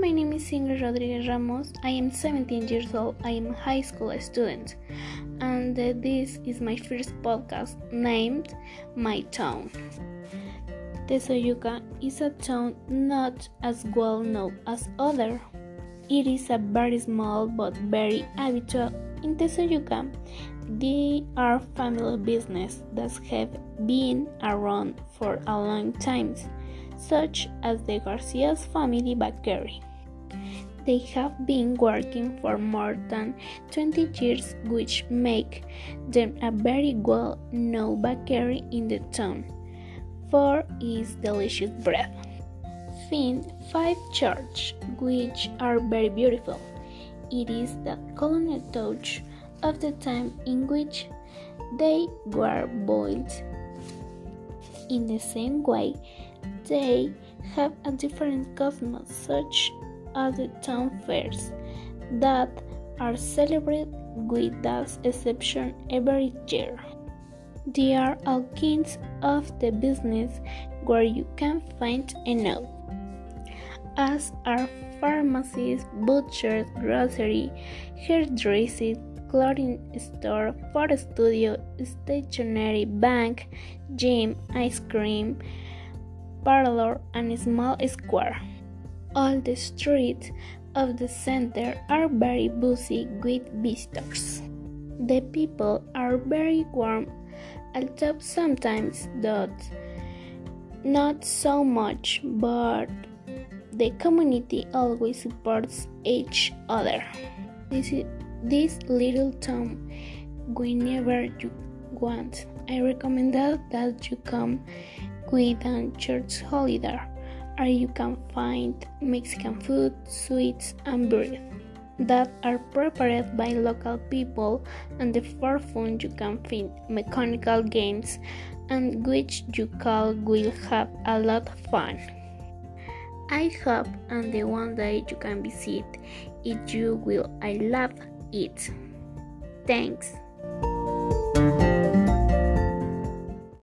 my name is Ingrid Rodriguez Ramos. I am 17 years old. I am a high school student, and uh, this is my first podcast named My Town. Tezoyuca is a town not as well known as other. It is a very small but very habitual in Tezoyuca. They are family business that have been around for a long time such as the Garcia's family bakery. They have been working for more than 20 years, which make them a very well known bakery in the town for its delicious bread. Find five churches which are very beautiful. It is the colonial touch of the time in which they were built. In the same way, they have a different cosmos, such as the town fairs that are celebrated without exception every year. They are all kinds of the business where you can find a as are pharmacies, butchers, grocery, hairdressing, clothing store, photo studio, stationery, bank, gym, ice cream, parlor, and small square. All the streets of the center are very busy with visitors. The people are very warm, although sometimes not, not so much, but the community always supports each other. This, is, this little town, whenever you want, I recommend that you come with a church holiday, or you can find Mexican food, sweets, and bread that are prepared by local people. And the for fun you can find mechanical games and which you call will have a lot of fun. I hope and the one day you can visit it you will. I love it. Thanks.